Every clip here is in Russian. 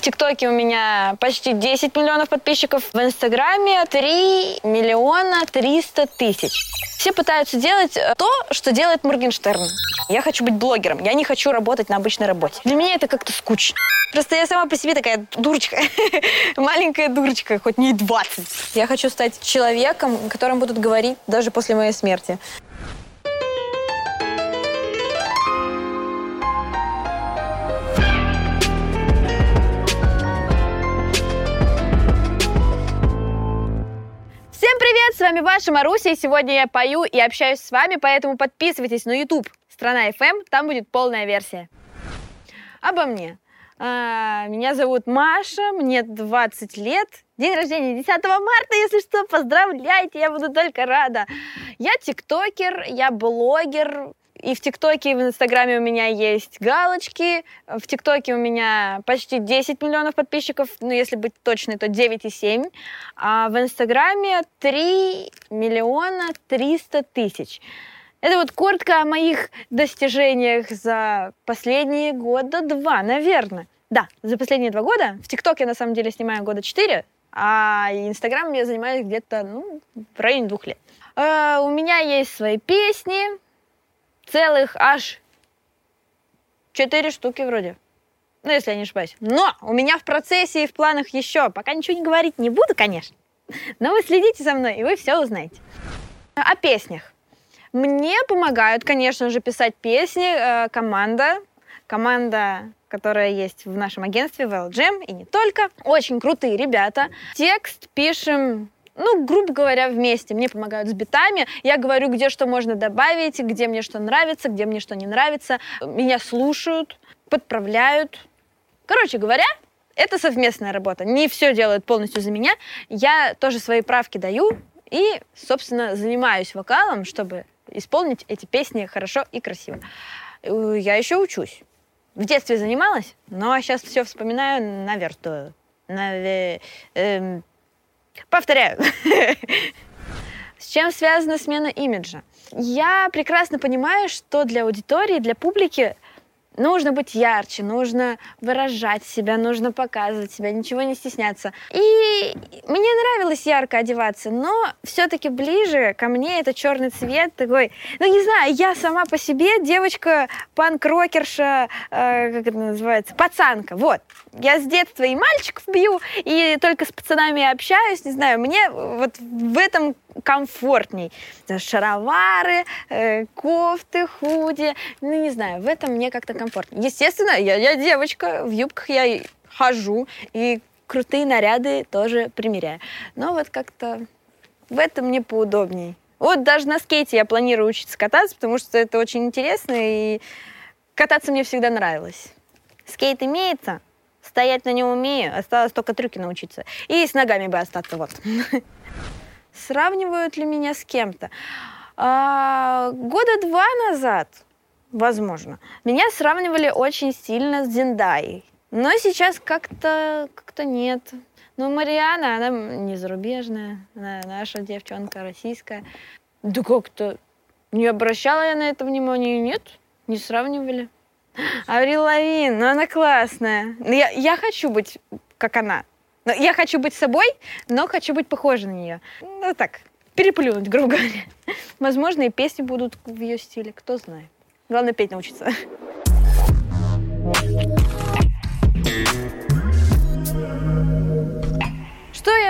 ТикТоке у меня почти 10 миллионов подписчиков. В Инстаграме 3 миллиона 300 тысяч. Все пытаются делать э, то, что делает Моргенштерн. Я хочу быть блогером, я не хочу работать на обычной работе. Для меня это как-то скучно. Просто я сама по себе такая дурочка, маленькая дурочка, хоть не 20. Я хочу стать человеком, которым будут говорить даже после моей смерти. Привет, с вами ваша Маруся, и сегодня я пою и общаюсь с вами, поэтому подписывайтесь на YouTube Страна FM, там будет полная версия. Обо мне. А, меня зовут Маша, мне 20 лет. День рождения 10 марта, если что, поздравляйте, я буду только рада. Я тиктокер, я блогер, и в ТикТоке, и в Инстаграме у меня есть галочки. В ТикТоке у меня почти 10 миллионов подписчиков, ну, если быть точной, то 9,7. А в Инстаграме 3 миллиона 300 тысяч. Это вот коротко о моих достижениях за последние года два, наверное. Да, за последние два года. В ТикТоке я на самом деле снимаю года четыре, а Инстаграм я занимаюсь где-то ну, в районе двух лет. Uh, у меня есть свои песни, целых аж четыре штуки вроде. Ну, если я не ошибаюсь. Но у меня в процессе и в планах еще. Пока ничего не говорить не буду, конечно. Но вы следите за мной, и вы все узнаете. О песнях. Мне помогают, конечно же, писать песни э, команда. Команда, которая есть в нашем агентстве VLGM, и не только. Очень крутые ребята. Текст пишем ну, грубо говоря, вместе. Мне помогают с битами. Я говорю, где что можно добавить, где мне что нравится, где мне что не нравится. Меня слушают, подправляют. Короче говоря, это совместная работа. Не все делают полностью за меня. Я тоже свои правки даю и, собственно, занимаюсь вокалом, чтобы исполнить эти песни хорошо и красиво. Э, я еще учусь. В детстве занималась, но сейчас все вспоминаю наверстую. Наве... Эм... Повторяю. С чем связана смена имиджа? Я прекрасно понимаю, что для аудитории, для публики Нужно быть ярче, нужно выражать себя, нужно показывать себя, ничего не стесняться. И мне нравилось ярко одеваться, но все-таки ближе ко мне это черный цвет такой. Ну не знаю, я сама по себе девочка панк-рокерша, э, как это называется, пацанка. Вот. Я с детства и мальчиков бью, и только с пацанами общаюсь, не знаю, мне вот в этом комфортней. Шаровары, э, кофты, худи. Ну, не знаю, в этом мне как-то комфортнее. Естественно, я, я девочка, в юбках я хожу, и крутые наряды тоже примеряю. Но вот как-то в этом мне поудобней. Вот даже на скейте я планирую учиться кататься, потому что это очень интересно, и кататься мне всегда нравилось. Скейт имеется, стоять на нем умею, осталось только трюки научиться. И с ногами бы остаться, вот. Сравнивают ли меня с кем-то? А, года два назад, возможно, меня сравнивали очень сильно с Зиндаей. Но сейчас как-то как нет. Ну, Мариана, она не зарубежная, она наша девчонка российская. Да как-то не обращала я на это внимания, нет, не сравнивали. Аврил Лавин, ну она классная. Я, я хочу быть как она. Но я хочу быть собой, но хочу быть похожей на нее. Ну так, переплюнуть, грубо говоря. Возможно, и песни будут в ее стиле, кто знает. Главное петь научиться.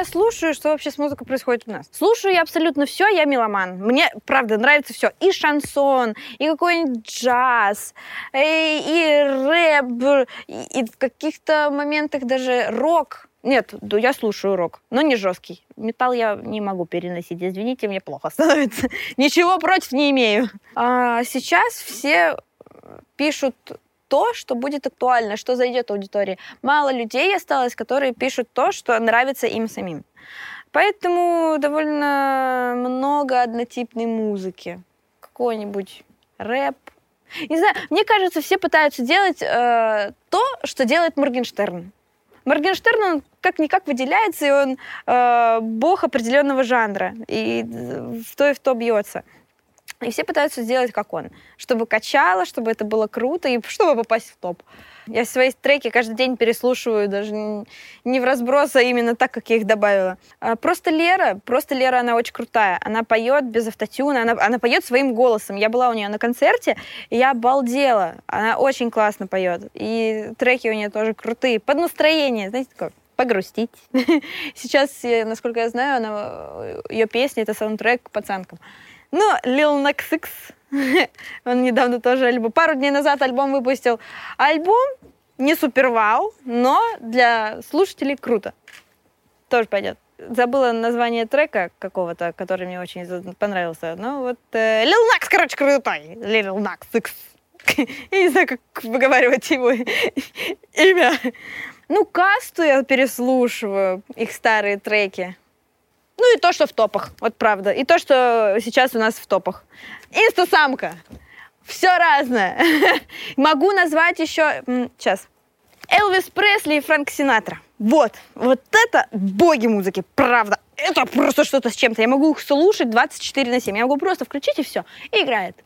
Я слушаю, что вообще с музыкой происходит у нас? Слушаю я абсолютно все, я меломан. Мне, правда, нравится все. И шансон, и какой-нибудь джаз, и, и рэп, и, и в каких-то моментах даже рок. Нет, я слушаю рок, но не жесткий. Металл я не могу переносить, извините, мне плохо становится. Ничего против не имею. А сейчас все пишут то, что будет актуально, что зайдет аудитории. Мало людей осталось, которые пишут то, что нравится им самим. Поэтому довольно много однотипной музыки. Какой-нибудь рэп. Не знаю, мне кажется, все пытаются делать э, то, что делает Моргенштерн. Моргенштерн, он как-никак выделяется, и он э, бог определенного жанра, и в то и в то бьется. И все пытаются сделать, как он. Чтобы качало, чтобы это было круто и чтобы попасть в топ. Я свои треки каждый день переслушиваю, даже не в разброс, а именно так, как я их добавила. А просто Лера, просто Лера, она очень крутая. Она поет без автотюна, она, она поет своим голосом. Я была у нее на концерте, и я обалдела. Она очень классно поет. И треки у нее тоже крутые. Под настроение, знаете, такое погрустить. Сейчас, насколько я знаю, она, ее песня — это саундтрек к пацанкам. Ну, Lil Nas он недавно тоже альбом, пару дней назад альбом выпустил. Альбом не супер вау, но для слушателей круто. Тоже пойдет. Забыла название трека какого-то, который мне очень понравился. Ну вот, э, Lil Nas, короче, крутой. Lil Nas. Я не знаю, как выговаривать его имя. Ну, касту я переслушиваю, их старые треки. Ну и то, что в топах, вот правда. И то, что сейчас у нас в топах. Инстасамка. Все разное. Могу назвать еще... Сейчас. Элвис Пресли и Фрэнк Синатра. Вот. Вот это боги музыки, правда. Это просто что-то с чем-то. Я могу их слушать 24 на 7. Я могу просто включить и все. И играет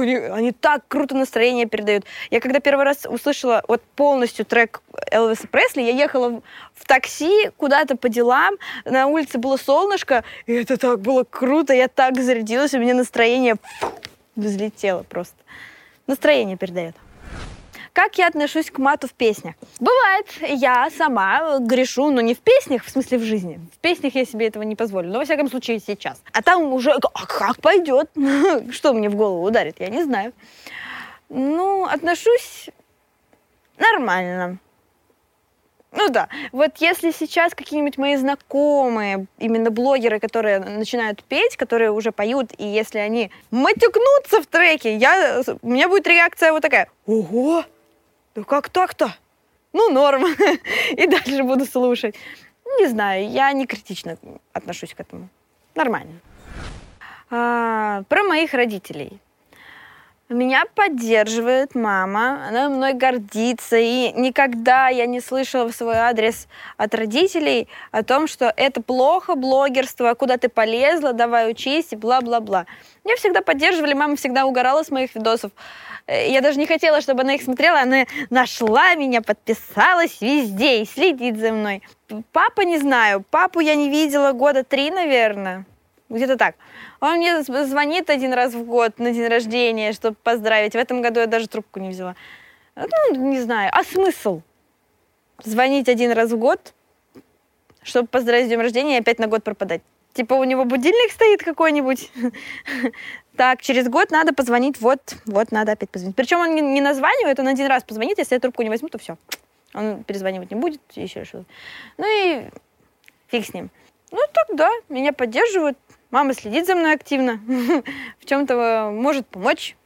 они так круто настроение передают. Я когда первый раз услышала вот полностью трек Элвиса Пресли, я ехала в такси куда-то по делам, на улице было солнышко, и это так было круто, я так зарядилась, у меня настроение взлетело просто. Настроение передает. Как я отношусь к мату в песнях? Бывает, я сама грешу, но не в песнях, в смысле в жизни. В песнях я себе этого не позволю, но во всяком случае сейчас. А там уже, а как пойдет? Что мне в голову ударит, я не знаю. Ну, отношусь нормально. Ну да, вот если сейчас какие-нибудь мои знакомые, именно блогеры, которые начинают петь, которые уже поют, и если они матюкнутся в треке, я, у меня будет реакция вот такая, ого, ну как так-то? Ну, норм. И дальше буду слушать. Не знаю, я не критично отношусь к этому. Нормально. А, про моих родителей. Меня поддерживает мама, она мной гордится, и никогда я не слышала в свой адрес от родителей о том, что это плохо, блогерство, куда ты полезла, давай учись, и бла-бла-бла. Меня всегда поддерживали, мама всегда угорала с моих видосов. Э, я даже не хотела, чтобы она их смотрела, она нашла меня, подписалась везде и следит за мной. Папа не знаю, папу я не видела года три, наверное, где-то так. Он мне звонит один раз в год на день рождения, чтобы поздравить. В этом году я даже трубку не взяла. Ну, не знаю. А смысл? Звонить один раз в год, чтобы поздравить с днем рождения и опять на год пропадать. Типа у него будильник стоит какой-нибудь. Так, через год надо позвонить, вот, вот надо опять позвонить. Причем он не названивает, он один раз позвонит, если я трубку не возьму, то все. Он перезванивать не будет, еще что-то. Ну и фиг с ним. Ну так да, меня поддерживают, мама следит за мной активно, в чем-то может помочь.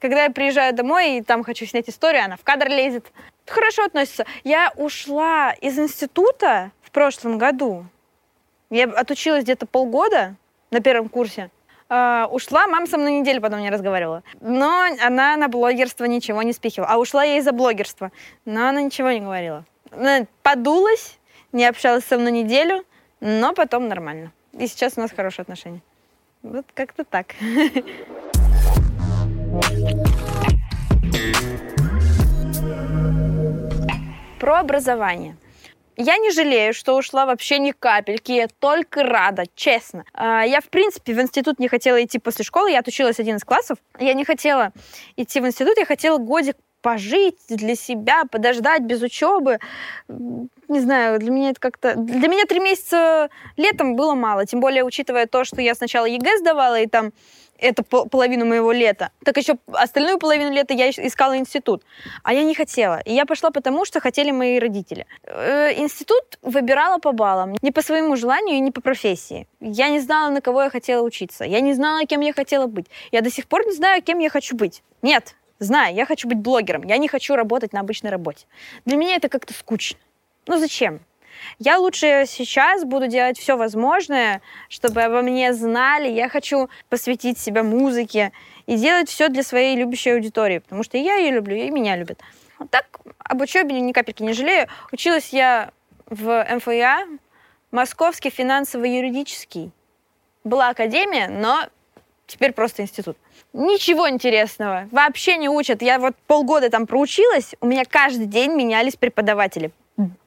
Когда я приезжаю домой и там хочу снять историю, она в кадр лезет. Хорошо относится. Я ушла из института в прошлом году, я отучилась где-то полгода на первом курсе. Uh, ушла, мама со мной неделю потом не разговаривала. Но она на блогерство ничего не спихивала. А ушла я из-за блогерства. Но она ничего не говорила. Она подулась, не общалась со мной неделю, но потом нормально. И сейчас у нас хорошие отношения. Вот как-то так. Про образование. Я не жалею, что ушла вообще ни капельки, я только рада, честно. А, я, в принципе, в институт не хотела идти после школы, я отучилась один из классов. Я не хотела идти в институт, я хотела годик пожить для себя, подождать без учебы. Не знаю, для меня это как-то... Для меня три месяца летом было мало, тем более учитывая то, что я сначала ЕГЭ сдавала, и там это половину моего лета. Так еще остальную половину лета я искала институт. А я не хотела. И я пошла потому, что хотели мои родители. Э, институт выбирала по баллам. Не по своему желанию и не по профессии. Я не знала, на кого я хотела учиться. Я не знала, кем я хотела быть. Я до сих пор не знаю, кем я хочу быть. Нет, знаю, я хочу быть блогером. Я не хочу работать на обычной работе. Для меня это как-то скучно. Ну зачем? Я лучше сейчас буду делать все возможное, чтобы обо мне знали. Я хочу посвятить себя музыке и делать все для своей любящей аудитории, потому что я ее люблю, и меня любят. Вот так об учебе ни капельки не жалею. Училась я в МФИА, Московский финансово-юридический. Была академия, но теперь просто институт. Ничего интересного, вообще не учат. Я вот полгода там проучилась, у меня каждый день менялись преподаватели.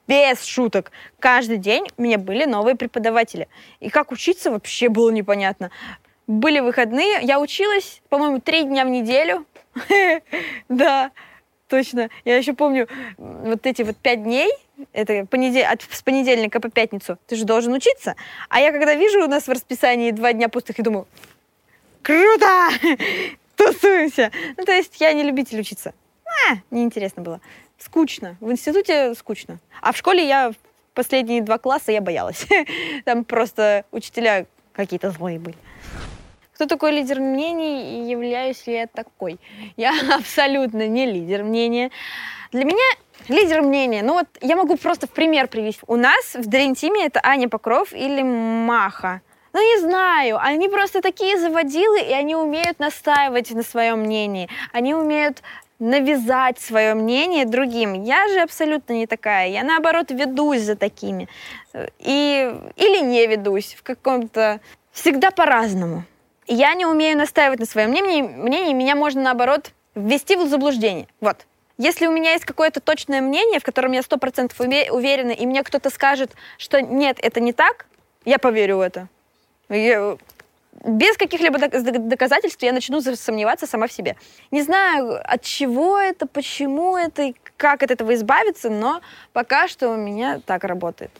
Без шуток. Каждый день у меня были новые преподаватели. И как учиться вообще было непонятно. Были выходные, я училась, по-моему, три дня в неделю. Да, точно. Я еще помню вот эти вот пять дней, это понедел... от... с понедельника по пятницу, ты же должен учиться. А я когда вижу у нас в расписании два дня пустых, и думаю, круто, тусуемся. Ну, то есть я не любитель учиться. А, неинтересно было. Скучно. В институте скучно. А в школе я последние два класса я боялась. Там просто учителя какие-то злые были. Кто такой лидер мнений и являюсь ли я такой? Я абсолютно не лидер мнения. Для меня лидер мнения, ну вот я могу просто в пример привести. У нас в Team это Аня Покров или Маха. Ну, не знаю, они просто такие заводилы, и они умеют настаивать на своем мнении. Они умеют навязать свое мнение другим. Я же абсолютно не такая. Я, наоборот, ведусь за такими. И, или не ведусь в каком-то... Всегда по-разному. Я не умею настаивать на своем мнении, мнении меня можно, наоборот, ввести в заблуждение. Вот. Если у меня есть какое-то точное мнение, в котором я сто процентов уверена, и мне кто-то скажет, что нет, это не так, я поверю в это. Я, без каких-либо доказательств я начну сомневаться сама в себе. Не знаю, от чего это, почему это и как от этого избавиться, но пока что у меня так работает.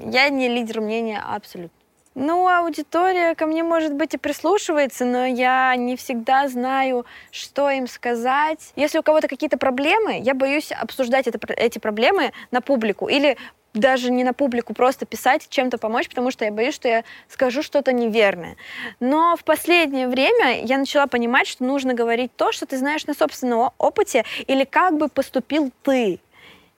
Я не лидер мнения абсолютно. Ну, аудитория ко мне, может быть, и прислушивается, но я не всегда знаю, что им сказать. Если у кого-то какие-то проблемы, я боюсь обсуждать это, эти проблемы на публику или даже не на публику, просто писать, чем-то помочь, потому что я боюсь, что я скажу что-то неверное. Но в последнее время я начала понимать, что нужно говорить то, что ты знаешь на собственном опыте, или как бы поступил ты.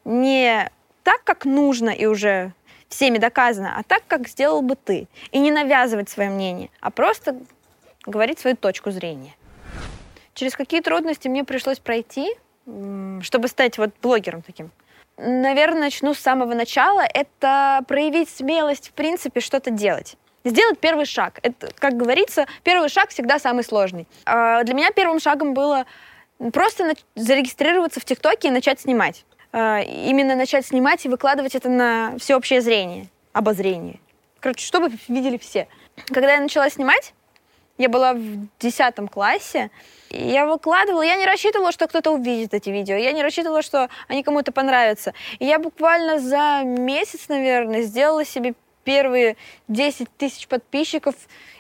Не так, как нужно и уже всеми доказано, а так, как сделал бы ты. И не навязывать свое мнение, а просто говорить свою точку зрения. Через какие трудности мне пришлось пройти, чтобы стать вот блогером таким? Наверное, начну с самого начала. Это проявить смелость, в принципе, что-то делать. Сделать первый шаг. Это, как говорится, первый шаг всегда самый сложный. А, для меня первым шагом было просто зарегистрироваться в ТикТоке и начать снимать. А, именно начать снимать и выкладывать это на всеобщее зрение, обозрение. Короче, чтобы видели все. Когда я начала снимать, я была в 10 классе, и я выкладывала, я не рассчитывала, что кто-то увидит эти видео, я не рассчитывала, что они кому-то понравятся. И я буквально за месяц, наверное, сделала себе первые 10 тысяч подписчиков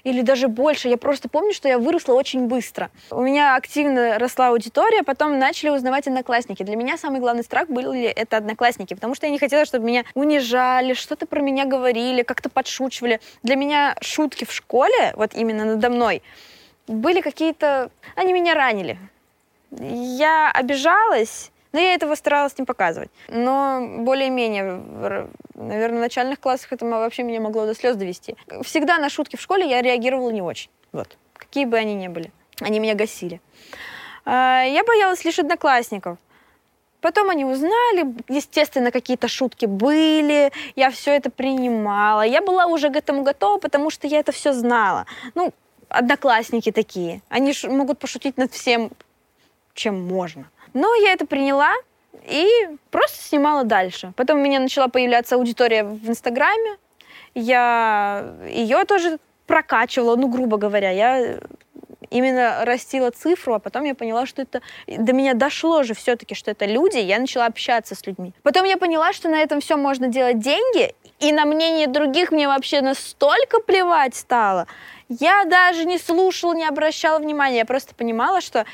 или даже больше. Я просто помню, что я выросла очень быстро. У меня активно росла аудитория, потом начали узнавать одноклассники. Для меня самый главный страх были это одноклассники, потому что я не хотела, чтобы меня унижали, что-то про меня говорили, как-то подшучивали. Для меня шутки в школе, вот именно надо мной, были какие-то... Они меня ранили. Я обижалась, но я этого старалась не показывать. Но более-менее, наверное, в начальных классах это вообще меня могло до слез довести. Всегда на шутки в школе я реагировала не очень. Вот. Какие бы они ни были. Они меня гасили. А, я боялась лишь одноклассников. Потом они узнали, естественно, какие-то шутки были, я все это принимала. Я была уже к этому готова, потому что я это все знала. Ну, одноклассники такие, они могут пошутить над всем, чем можно. Но я это приняла и просто снимала дальше. Потом у меня начала появляться аудитория в Инстаграме. Я ее тоже прокачивала, ну, грубо говоря. Я именно растила цифру, а потом я поняла, что это... До меня дошло же все-таки, что это люди, я начала общаться с людьми. Потом я поняла, что на этом все можно делать деньги, и на мнение других мне вообще настолько плевать стало. Я даже не слушала, не обращала внимания, я просто понимала, что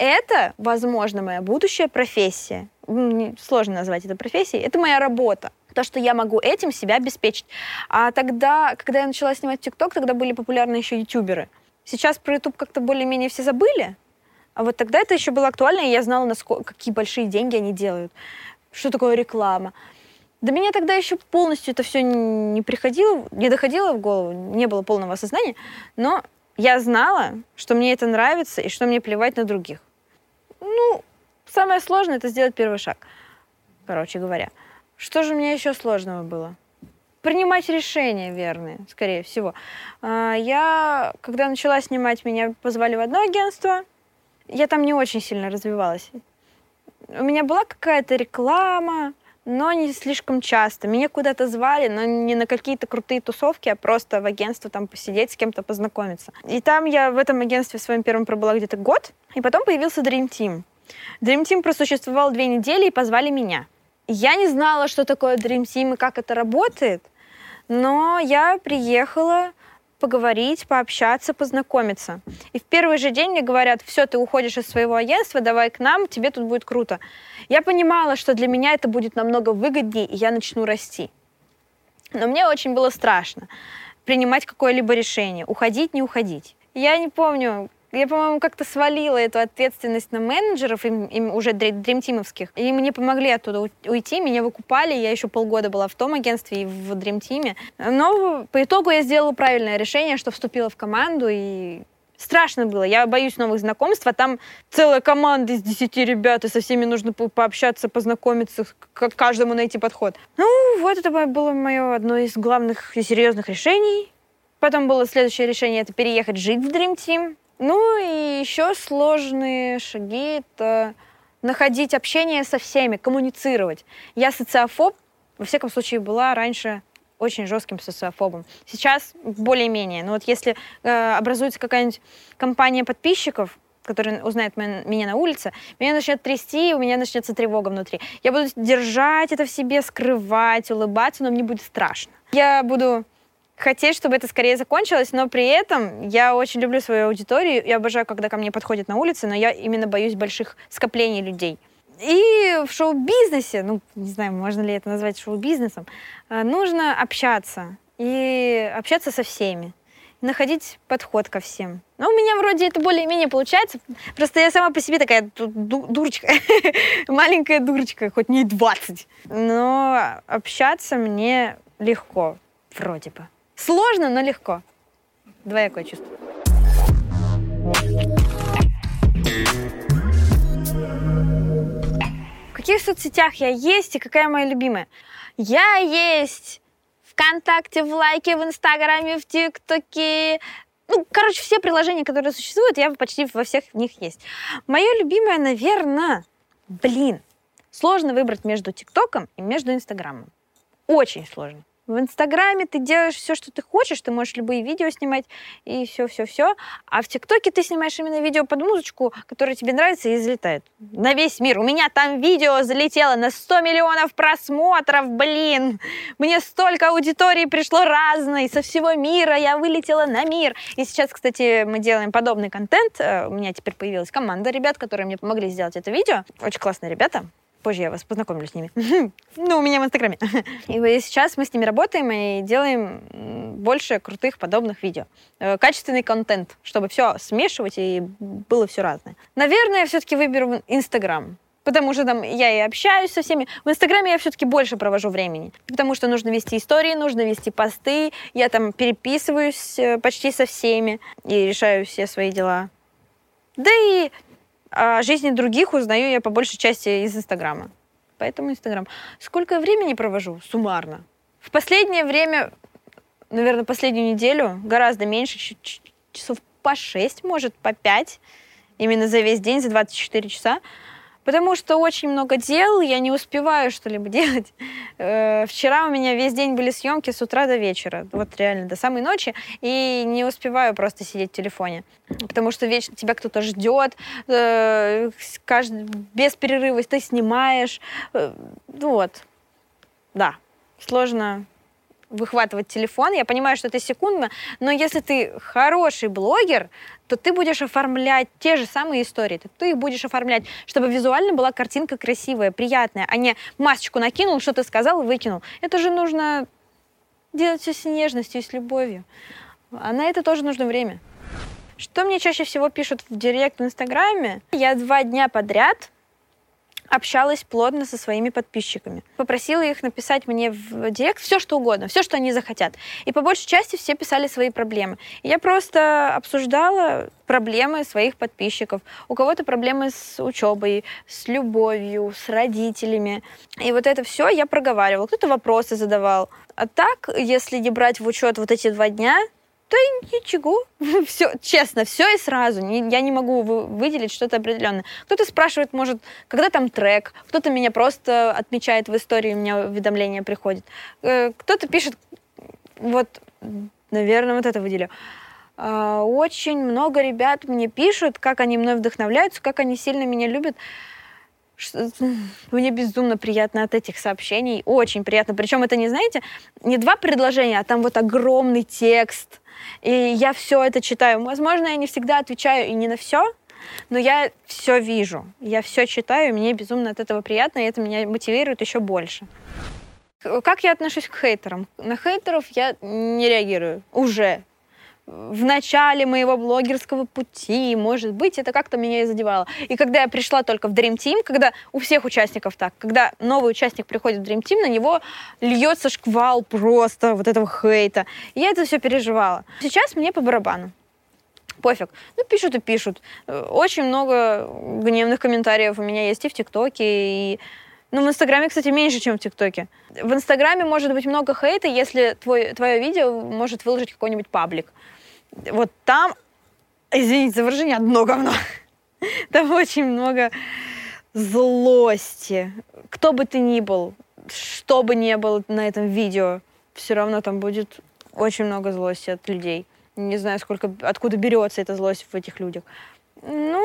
это, возможно, моя будущая профессия. Сложно назвать это профессией. Это моя работа. То, что я могу этим себя обеспечить. А тогда, когда я начала снимать ТикТок, тогда были популярны еще ютуберы. Сейчас про YouTube как-то более-менее все забыли. А вот тогда это еще было актуально, и я знала, насколько, какие большие деньги они делают. Что такое реклама. До меня тогда еще полностью это все не приходило, не доходило в голову, не было полного осознания, но я знала, что мне это нравится и что мне плевать на других. Ну, самое сложное это сделать первый шаг, короче говоря. Что же меня еще сложного было? принимать решения верные, скорее всего. А, я, когда начала снимать, меня позвали в одно агентство. Я там не очень сильно развивалась. У меня была какая-то реклама, но не слишком часто. Меня куда-то звали, но не на какие-то крутые тусовки, а просто в агентство там посидеть, с кем-то познакомиться. И там я в этом агентстве своем первом пробыла где-то год, и потом появился Dream Team. Dream Team просуществовал две недели и позвали меня. Я не знала, что такое Dream Team и как это работает, но я приехала поговорить, пообщаться, познакомиться. И в первый же день мне говорят, все, ты уходишь из своего агентства, давай к нам, тебе тут будет круто. Я понимала, что для меня это будет намного выгоднее, и я начну расти. Но мне очень было страшно принимать какое-либо решение, уходить, не уходить. Я не помню, я, по-моему, как-то свалила эту ответственность на менеджеров, им, им уже дримтимовских. И мне помогли оттуда уйти, меня выкупали. Я еще полгода была в том агентстве и в дримтиме. Но по итогу я сделала правильное решение, что вступила в команду и страшно было. Я боюсь новых знакомств, а там целая команда из десяти ребят, и со всеми нужно пообщаться, познакомиться, к каждому найти подход. Ну, вот это было мое одно из главных и серьезных решений. Потом было следующее решение, это переехать жить в Dream Team. Ну и еще сложные шаги — это находить общение со всеми, коммуницировать. Я социофоб, во всяком случае, была раньше очень жестким социофобом. Сейчас более-менее. Но вот если э, образуется какая-нибудь компания подписчиков, который узнает меня на улице, меня начнет трясти, и у меня начнется тревога внутри. Я буду держать это в себе, скрывать, улыбаться, но мне будет страшно. Я буду хотеть, чтобы это скорее закончилось, но при этом я очень люблю свою аудиторию, я обожаю, когда ко мне подходят на улице, но я именно боюсь больших скоплений людей. И в шоу-бизнесе, ну, не знаю, можно ли это назвать шоу-бизнесом, э, нужно общаться и общаться со всеми находить подход ко всем. Но у меня вроде это более-менее получается. Просто я сама по себе такая дурочка. Маленькая дурочка, хоть не 20. Но общаться мне легко, вроде бы. Сложно, но легко. Двоякое чувство. В каких соцсетях я есть и какая моя любимая? Я есть ВКонтакте, в Лайке, в Инстаграме, в ТикТоке. Ну, короче, все приложения, которые существуют, я почти во всех в них есть. Мое любимое, наверное, блин, сложно выбрать между ТикТоком и между Инстаграмом. Очень сложно. В Инстаграме ты делаешь все, что ты хочешь, ты можешь любые видео снимать и все-все-все. А в ТикТоке ты снимаешь именно видео под музычку, которая тебе нравится и залетает на весь мир. У меня там видео залетело на 100 миллионов просмотров, блин. Мне столько аудитории пришло разной, со всего мира. Я вылетела на мир. И сейчас, кстати, мы делаем подобный контент. Э, у меня теперь появилась команда ребят, которые мне помогли сделать это видео. Очень классные ребята. Позже я вас познакомлю с ними. ну, у меня в Инстаграме. и сейчас мы с ними работаем и делаем больше крутых подобных видео. Э, качественный контент, чтобы все смешивать и было все разное. Наверное, я все-таки выберу Инстаграм. Потому что там я и общаюсь со всеми. В Инстаграме я все-таки больше провожу времени. Потому что нужно вести истории, нужно вести посты. Я там переписываюсь э, почти со всеми и решаю все свои дела. Да и о жизни других узнаю я по большей части из Инстаграма. Поэтому Инстаграм. Сколько времени провожу? Суммарно. В последнее время, наверное, последнюю неделю, гораздо меньше, часов по 6, может, по 5, именно за весь день, за 24 часа. Потому что очень много дел, я не успеваю что-либо делать. Э, вчера у меня весь день были съемки с утра до вечера, вот реально до самой ночи, и не успеваю просто сидеть в телефоне, потому что вечно тебя кто-то ждет, э, каждый, без перерыва ты снимаешь, э, вот, да, сложно выхватывать телефон. Я понимаю, что это секундно, но если ты хороший блогер, то ты будешь оформлять те же самые истории. Ты их будешь оформлять, чтобы визуально была картинка красивая, приятная, а не масочку накинул, что ты сказал и выкинул. Это же нужно делать все с нежностью и с любовью. А на это тоже нужно время. Что мне чаще всего пишут в директ в Инстаграме? Я два дня подряд общалась плотно со своими подписчиками. Попросила их написать мне в директ все, что угодно, все, что они захотят. И по большей части все писали свои проблемы. И я просто обсуждала проблемы своих подписчиков. У кого-то проблемы с учебой, с любовью, с родителями. И вот это все я проговаривала. Кто-то вопросы задавал. А так, если не брать в учет вот эти два дня, да ничего. Все, честно, все и сразу. я не могу выделить что-то определенное. Кто-то спрашивает, может, когда там трек, кто-то меня просто отмечает в истории, у меня уведомление приходит. Э, кто-то пишет, вот, наверное, вот это выделю. А, очень много ребят мне пишут, как они мной вдохновляются, как они сильно меня любят. Мне безумно приятно от этих сообщений, очень приятно. Причем это не, знаете, не два предложения, а там вот огромный текст, и я все это читаю. Возможно, я не всегда отвечаю и не на все, но я все вижу, я все читаю, и мне безумно от этого приятно, и это меня мотивирует еще больше. Как я отношусь к хейтерам? На хейтеров я не реагирую уже в начале моего блогерского пути, может быть, это как-то меня и задевало. И когда я пришла только в Dream Team, когда у всех участников так, когда новый участник приходит в Dream Team, на него льется шквал просто вот этого хейта. И я это все переживала. Сейчас мне по барабану. Пофиг. Ну, пишут и пишут. Очень много гневных комментариев у меня есть и в ТикТоке, и ну, в Инстаграме, кстати, меньше, чем в ТикТоке. В Инстаграме может быть много хейта, если твой, твое видео может выложить какой-нибудь паблик вот там, извините за выражение, одно говно. Там очень много злости. Кто бы ты ни был, что бы ни было на этом видео, все равно там будет очень много злости от людей. Не знаю, сколько, откуда берется эта злость в этих людях. Ну,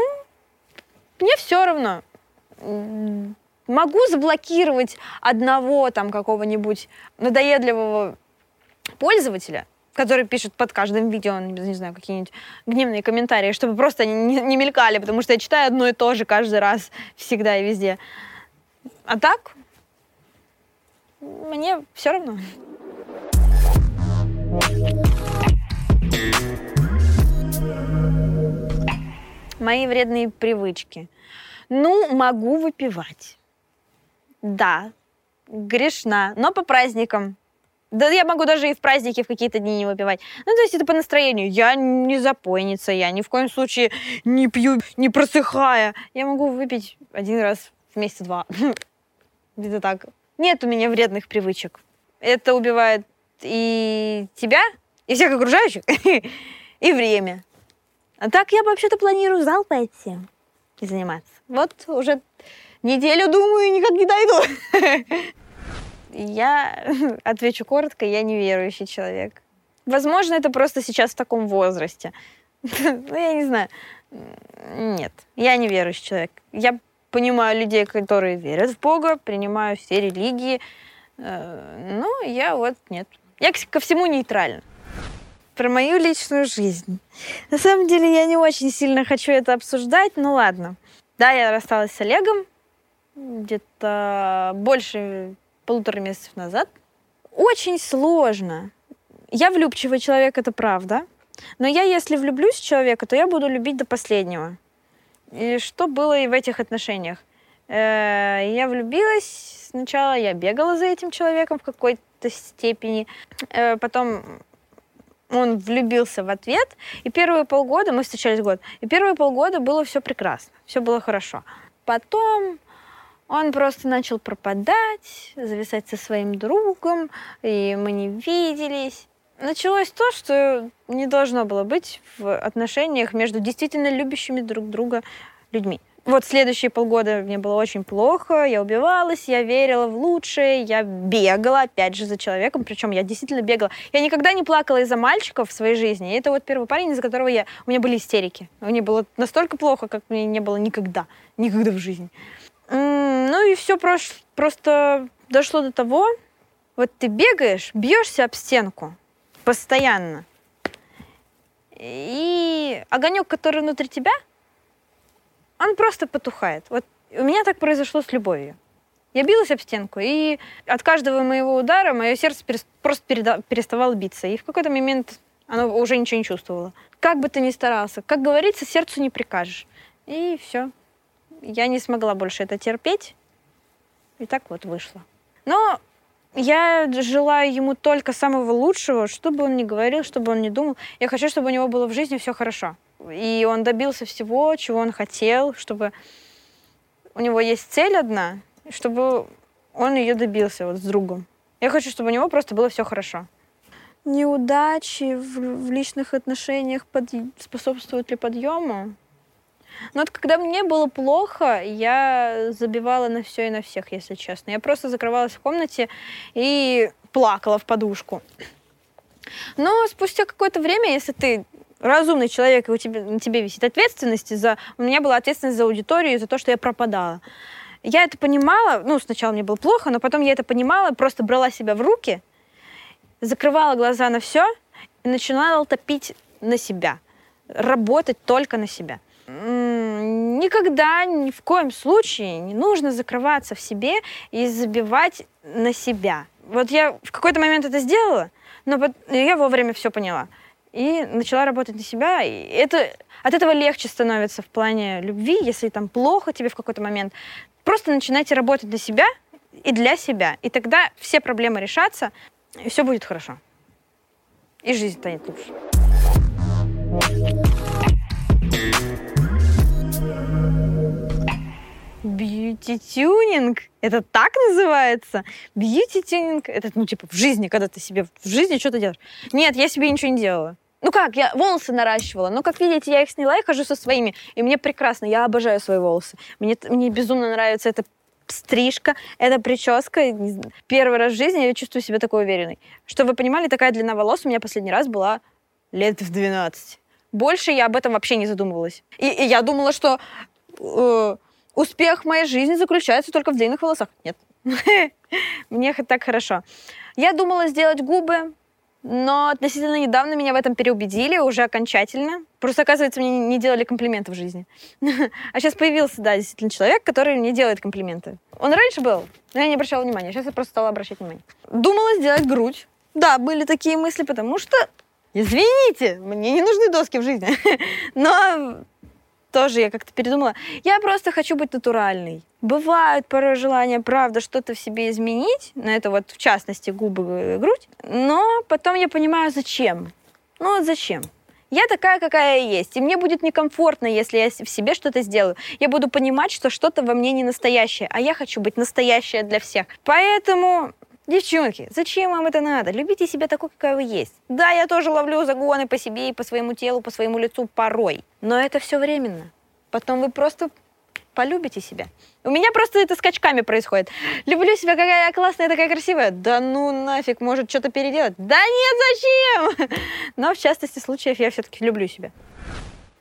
мне все равно. Могу заблокировать одного там какого-нибудь надоедливого пользователя, который пишет под каждым видео, не знаю, какие-нибудь гневные комментарии, чтобы просто они не, не мелькали, потому что я читаю одно и то же каждый раз, всегда и везде. А так, мне все равно. Мои вредные привычки. Ну, могу выпивать. Да, грешна, но по праздникам да я могу даже и в праздники в какие-то дни не выпивать. Ну, то есть это по настроению. Я не запойница, я ни в коем случае не пью, не просыхая. Я могу выпить один раз в месяц-два. Где-то так. Нет у меня вредных привычек. Это убивает и тебя, и всех окружающих, и время. А так я вообще-то планирую в зал пойти и заниматься. Вот уже неделю думаю, никак не дойду. Я отвечу коротко, я неверующий человек. Возможно, это просто сейчас в таком возрасте. Ну, я не знаю. Нет, я неверующий человек. Я понимаю людей, которые верят в Бога, принимаю все религии. Э, ну, я вот нет. Я ко всему нейтральна. Про мою личную жизнь. На самом деле, я не очень сильно хочу это обсуждать, ну ладно. Да, я рассталась с Олегом где-то больше полутора месяцев назад. Очень сложно. Я влюбчивый человек, это правда. Но я, если влюблюсь в человека, то я буду любить до последнего. И что было и в этих отношениях? Э, я влюбилась, сначала я бегала за этим человеком в какой-то степени, э, потом он влюбился в ответ, и первые полгода, мы встречались год, и первые полгода было все прекрасно, все было хорошо. Потом он просто начал пропадать, зависать со своим другом, и мы не виделись. Началось то, что не должно было быть в отношениях между действительно любящими друг друга людьми. Вот следующие полгода мне было очень плохо, я убивалась, я верила в лучшее, я бегала, опять же, за человеком, причем я действительно бегала. Я никогда не плакала из-за мальчиков в своей жизни, и это вот первый парень, из-за которого я... у меня были истерики. Мне было настолько плохо, как мне не было никогда, никогда в жизни. Ну и все просто дошло до того, вот ты бегаешь, бьешься об стенку постоянно, и огонек, который внутри тебя, он просто потухает. Вот у меня так произошло с любовью. Я билась об стенку, и от каждого моего удара мое сердце просто переставало биться. И в какой-то момент оно уже ничего не чувствовало. Как бы ты ни старался, как говорится, сердцу не прикажешь. И все. Я не смогла больше это терпеть. И так вот вышло. Но я желаю ему только самого лучшего, что бы он ни говорил, что бы он ни думал. Я хочу, чтобы у него было в жизни все хорошо. И он добился всего, чего он хотел, чтобы у него есть цель одна, чтобы он ее добился вот с другом. Я хочу, чтобы у него просто было все хорошо. Неудачи в, в личных отношениях под... способствуют ли подъему? Но вот когда мне было плохо, я забивала на все и на всех, если честно. Я просто закрывалась в комнате и плакала в подушку. Но спустя какое-то время, если ты разумный человек, и у тебя, на тебе висит ответственность за... У меня была ответственность за аудиторию, за то, что я пропадала. Я это понимала, ну, сначала мне было плохо, но потом я это понимала, просто брала себя в руки, закрывала глаза на все и начинала топить на себя, работать только на себя никогда, ни в коем случае не нужно закрываться в себе и забивать на себя. Вот я в какой-то момент это сделала, но я вовремя все поняла. И начала работать на себя. И это, от этого легче становится в плане любви, если там плохо тебе в какой-то момент. Просто начинайте работать на себя и для себя. И тогда все проблемы решатся, и все будет хорошо. И жизнь станет лучше. Бьюти-тюнинг? Это так называется? Бьюти-тюнинг? Это, ну, типа, в жизни, когда ты себе в жизни что-то делаешь. Нет, я себе ничего не делала. Ну как, я волосы наращивала, но, как видите, я их сняла и хожу со своими, и мне прекрасно, я обожаю свои волосы. Мне, мне безумно нравится эта стрижка, эта прическа. Первый раз в жизни я чувствую себя такой уверенной. Чтобы вы понимали, такая длина волос у меня последний раз была лет в 12. Больше я об этом вообще не задумывалась. И, и я думала, что э, успех моей жизни заключается только в длинных волосах. Нет. Мне так хорошо. Я думала сделать губы, но относительно недавно меня в этом переубедили уже окончательно. Просто, оказывается, мне не делали комплименты в жизни. А сейчас появился, да, действительно человек, который мне делает комплименты. Он раньше был, но я не обращала внимания. Сейчас я просто стала обращать внимание. Думала сделать грудь. Да, были такие мысли, потому что, извините, мне не нужны доски в жизни. Но тоже я как-то передумала. Я просто хочу быть натуральной. Бывают порой желания, правда, что-то в себе изменить, на это вот в частности губы, э, грудь, но потом я понимаю, зачем. Ну вот зачем? Я такая, какая я есть. И мне будет некомфортно, если я в себе что-то сделаю. Я буду понимать, что что-то во мне не настоящее, а я хочу быть настоящая для всех. Поэтому Девчонки, зачем вам это надо? Любите себя такой, какая вы есть. Да, я тоже ловлю загоны по себе и по своему телу, по своему лицу порой. Но это все временно. Потом вы просто полюбите себя. У меня просто это скачками происходит. Люблю себя, какая я классная, такая красивая. Да ну нафиг, может что-то переделать. Да нет, зачем? Но в частности случаев я все-таки люблю себя.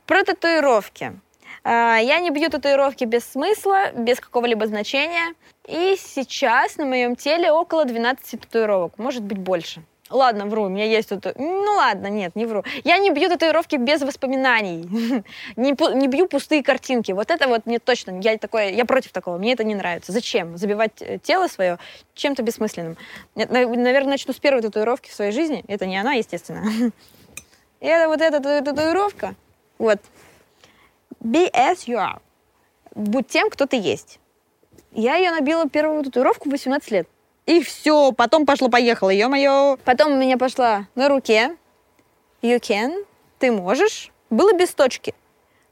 Про татуировки. А, я не бью татуировки без смысла, без какого-либо значения. И сейчас на моем теле около 12 татуировок, может быть больше. Ладно, вру, у меня есть тут... Ну ладно, нет, не вру. Я не бью татуировки без воспоминаний. не, не бью пустые картинки. Вот это вот мне точно... Я, такое, я против такого. Мне это не нравится. Зачем? Забивать э, тело свое чем-то бессмысленным. Наверное, начну с первой татуировки в своей жизни. Это не она, естественно. Это вот эта татуировка. Вот. Be as you are. Будь тем, кто ты есть. Я ее набила первую татуировку в 18 лет. И все, потом пошло-поехало, ё-моё. Потом у меня пошла на руке. You can, ты можешь. Было без точки.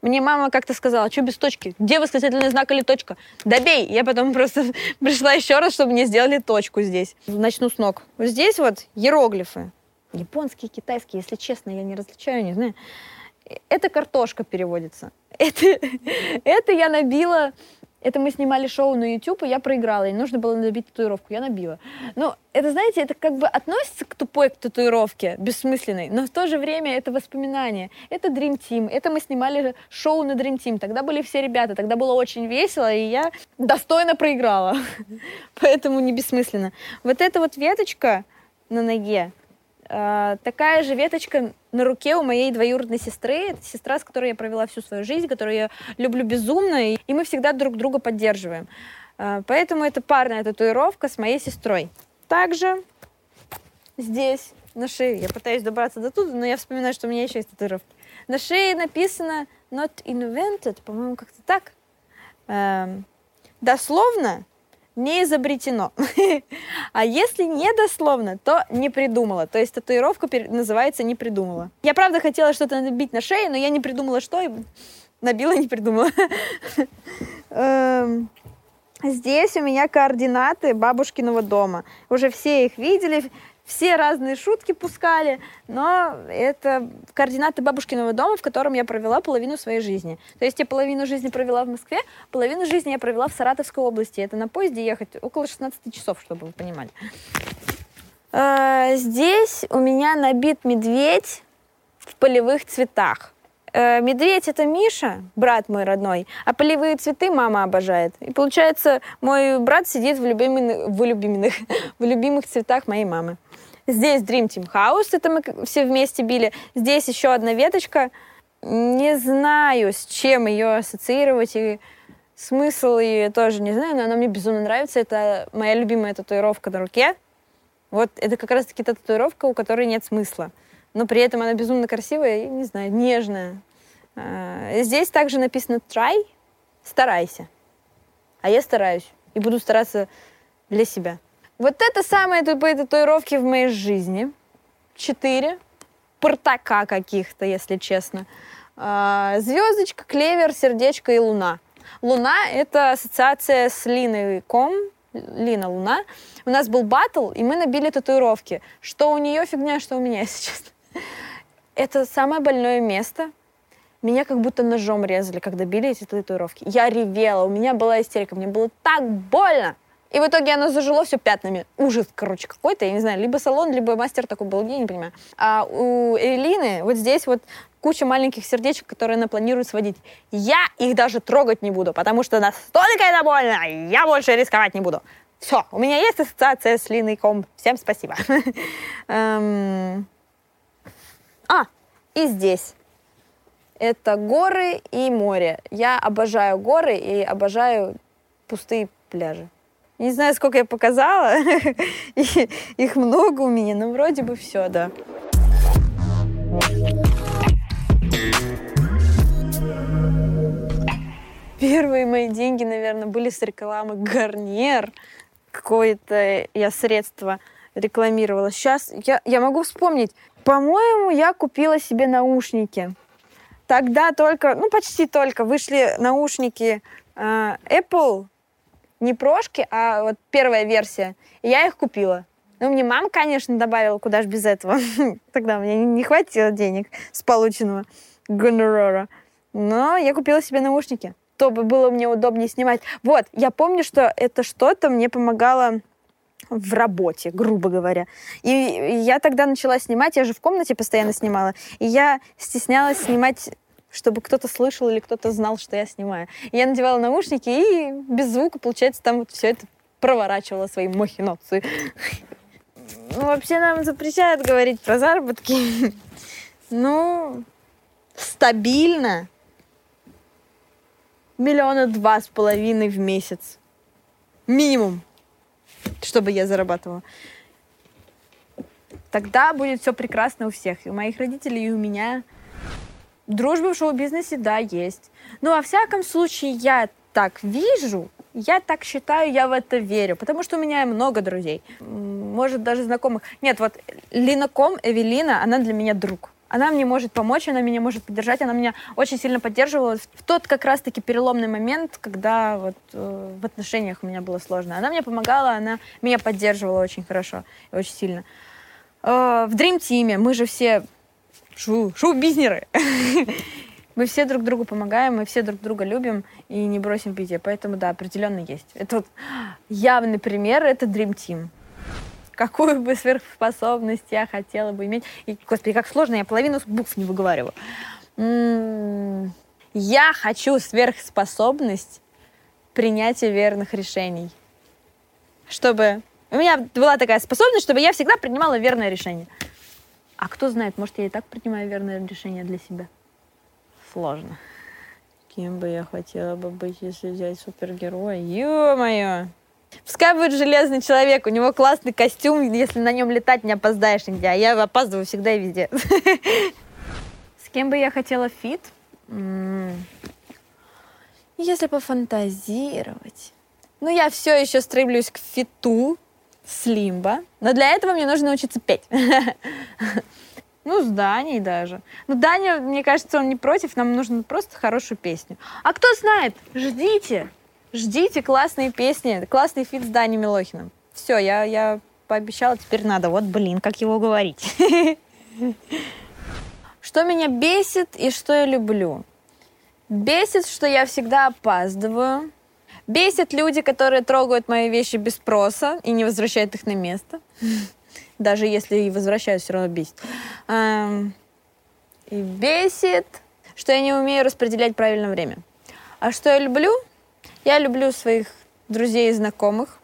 Мне мама как-то сказала, что без точки? Где восклицательный знак или точка? Добей! Я потом просто пришла еще раз, чтобы мне сделали точку здесь. Начну с ног. Вот здесь вот иероглифы. Японские, китайские, если честно, я не различаю, не знаю. Это картошка переводится. Это, это я набила это мы снимали шоу на YouTube, и я проиграла, и нужно было набить татуировку. Я набила. Ну, это, знаете, это как бы относится к тупой к татуировке, бессмысленной, но в то же время это воспоминание. Это Dream Team. Это мы снимали шоу на Dream Team. Тогда были все ребята, тогда было очень весело, и я достойно проиграла. Поэтому не бессмысленно. Вот эта вот веточка на ноге, а, такая же веточка на руке у моей двоюродной сестры. Это сестра, с которой я провела всю свою жизнь, которую я люблю безумно, и, мы всегда друг друга поддерживаем. А, поэтому это парная татуировка с моей сестрой. Также здесь, на шее, я пытаюсь добраться до туда, но я вспоминаю, что у меня еще есть татуировки. На шее написано not invented, по-моему, как-то так. Эм, дословно не изобретено. а если не дословно, то не придумала. То есть татуировка называется не придумала. Я правда хотела что-то набить на шее, но я не придумала что, и набила не придумала. Эм, здесь у меня координаты бабушкиного дома. Уже все их видели, все разные шутки пускали, но это координаты бабушкиного дома, в котором я провела половину своей жизни. То есть я половину жизни провела в Москве, половину жизни я провела в Саратовской области. Это на поезде ехать около 16 часов, чтобы вы понимали. А, здесь у меня набит медведь в полевых цветах. Э, медведь это Миша, брат мой родной, а полевые цветы мама обожает. И получается, мой брат сидит в, любимых, в, любимых, в любимых цветах моей мамы. Здесь Dream Team House, это мы все вместе били. Здесь еще одна веточка. Не знаю, с чем ее ассоциировать и смысл ее тоже не знаю, но она мне безумно нравится. Это моя любимая татуировка на руке. Вот это как раз-таки та татуировка, у которой нет смысла. Но при этом она безумно красивая и, не знаю, нежная. А, здесь также написано try, старайся. А я стараюсь и буду стараться для себя. Вот это самые тупые татуировки в моей жизни. Четыре. Портака каких-то, если честно. А, звездочка, клевер, сердечко и луна. Луна — это ассоциация с Линой Ком, Лина Луна. У нас был батл, и мы набили татуировки. Что у нее фигня, что у меня, если честно. Это самое больное место. Меня как будто ножом резали, когда били эти татуировки. Я ревела, у меня была истерика, мне было так больно. И в итоге оно зажило все пятнами. Ужас, короче, какой-то, я не знаю, либо салон, либо мастер такой был, я не понимаю. А у Эвелины вот здесь вот куча маленьких сердечек, которые она планирует сводить. Я их даже трогать не буду, потому что настолько это больно, я больше рисковать не буду. Все, у меня есть ассоциация с Линой Ком. Всем спасибо. Эм. А, и здесь. Это горы и море. Я обожаю горы и обожаю пустые пляжи. Не знаю, сколько я показала. Их много у меня, но вроде бы все, да. Первые мои деньги, наверное, были с рекламы Гарнер. Какое-то я средство рекламировала. Сейчас я, я могу вспомнить. По-моему, я купила себе наушники. Тогда только, ну почти только, вышли наушники э, Apple не прошки, а вот первая версия. И я их купила. Ну, мне мама, конечно, добавила, куда же без этого. Тогда меня не хватило денег с полученного гонорара. Но я купила себе наушники, чтобы было мне удобнее снимать. Вот, я помню, что это что-то мне помогало в работе, грубо говоря. И я тогда начала снимать, я же в комнате постоянно снимала, и я стеснялась снимать чтобы кто-то слышал или кто-то знал, что я снимаю. Я надевала наушники и без звука, получается, там вот все это проворачивала свои махинации. Ну, вообще нам запрещают говорить про заработки. Ну, стабильно. Миллиона два с половиной в месяц. Минимум. Чтобы я зарабатывала. Тогда будет все прекрасно у всех. И у моих родителей, и у меня. Дружба в шоу-бизнесе, да, есть. Но во всяком случае, я так вижу, я так считаю, я в это верю, потому что у меня много друзей, может, даже знакомых. Нет, вот Лина Ком, Эвелина, она для меня друг. Она мне может помочь, она меня может поддержать, она меня очень сильно поддерживала в тот как раз-таки переломный момент, когда вот э, в отношениях у меня было сложно. Она мне помогала, она меня поддерживала очень хорошо и очень сильно. Э, в Dream Team мы же все шоу, шоу-бизнеры. мы все друг другу помогаем, мы все друг друга любим и не бросим беде. Поэтому, да, определенно есть. Это вот явный пример, это Dream Team. Какую бы сверхспособность я хотела бы иметь. И, господи, как сложно, я половину букв не выговариваю. М-м-м. Я хочу сверхспособность принятия верных решений. Чтобы у меня была такая способность, чтобы я всегда принимала верное решение. А кто знает, может, я и так принимаю верное решение для себя. Сложно. Кем бы я хотела бы быть, если взять супергероя? Ё-моё! Пускай будет железный человек, у него классный костюм, если на нем летать, не опоздаешь нигде. А я опаздываю всегда и везде. С кем бы я хотела фит? Если пофантазировать... Ну, я все еще стремлюсь к фиту с Лимбой, но для этого мне нужно научиться петь. Ну, с Даней даже. Ну, Даня, мне кажется, он не против, нам нужно просто хорошую песню. А кто знает, ждите, ждите классные песни, классный фит с Даней Милохиным. Все, я, я пообещала, теперь надо. Вот, блин, как его уговорить. Что меня бесит и что я люблю? Бесит, что я всегда опаздываю. Бесит люди, которые трогают мои вещи без спроса и не возвращают их на место. Даже если и возвращают, все равно бесит. И бесит, что я не умею распределять правильно время. А что я люблю? Я люблю своих друзей и знакомых.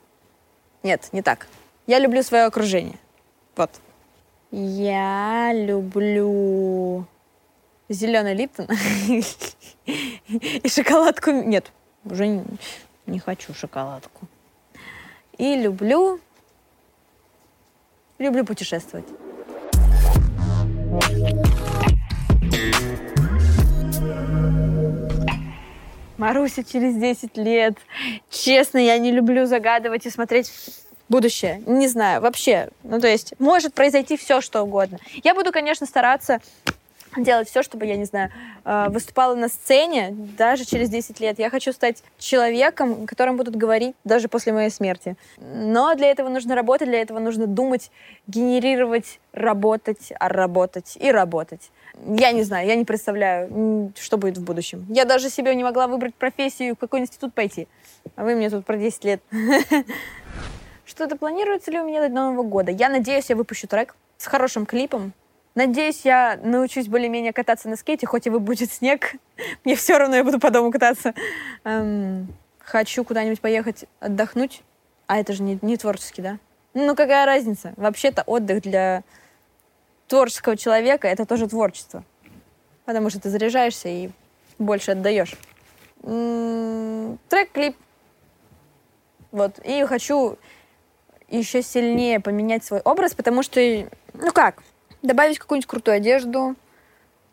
Нет, не так. Я люблю свое окружение. Вот. Я люблю зеленый Липтон и шоколадку. Нет, уже не хочу шоколадку. И люблю... Люблю путешествовать. Маруся через 10 лет. Честно, я не люблю загадывать и смотреть будущее. Не знаю, вообще. Ну, то есть, может произойти все, что угодно. Я буду, конечно, стараться делать все, чтобы, я не знаю, э, выступала на сцене даже через 10 лет. Я хочу стать человеком, которым будут говорить даже после моей смерти. Но для этого нужно работать, для этого нужно думать, генерировать, работать, а работать и работать. Я не знаю, я не представляю, что будет в будущем. Я даже себе не могла выбрать профессию, в какой институт пойти. А вы мне тут про 10 лет. Что-то планируется ли у меня до Нового года? Я надеюсь, я выпущу трек с хорошим клипом. Надеюсь, я научусь более-менее кататься на скейте, хоть и вы будет снег. Мне все равно, я буду по дому кататься. Эм, хочу куда-нибудь поехать отдохнуть. А это же не, не творческий, да? Ну, какая разница? Вообще-то отдых для творческого человека — это тоже творчество. Потому что ты заряжаешься и больше отдаешь. М-м, трек-клип. Вот. И хочу еще сильнее поменять свой образ, потому что, ну как, добавить какую-нибудь крутую одежду.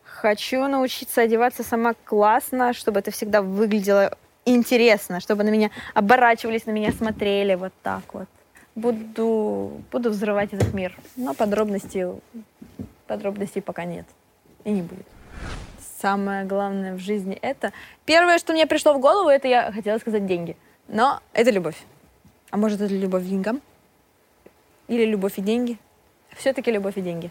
Хочу научиться одеваться сама классно, чтобы это всегда выглядело интересно, чтобы на меня оборачивались, на меня смотрели вот так вот. Буду, буду взрывать этот мир. Но подробностей, подробностей пока нет. И не будет. Самое главное в жизни это... Первое, что мне пришло в голову, это я хотела сказать деньги. Но это любовь. А может, это любовь к деньгам? Или любовь и деньги? Все-таки любовь и деньги.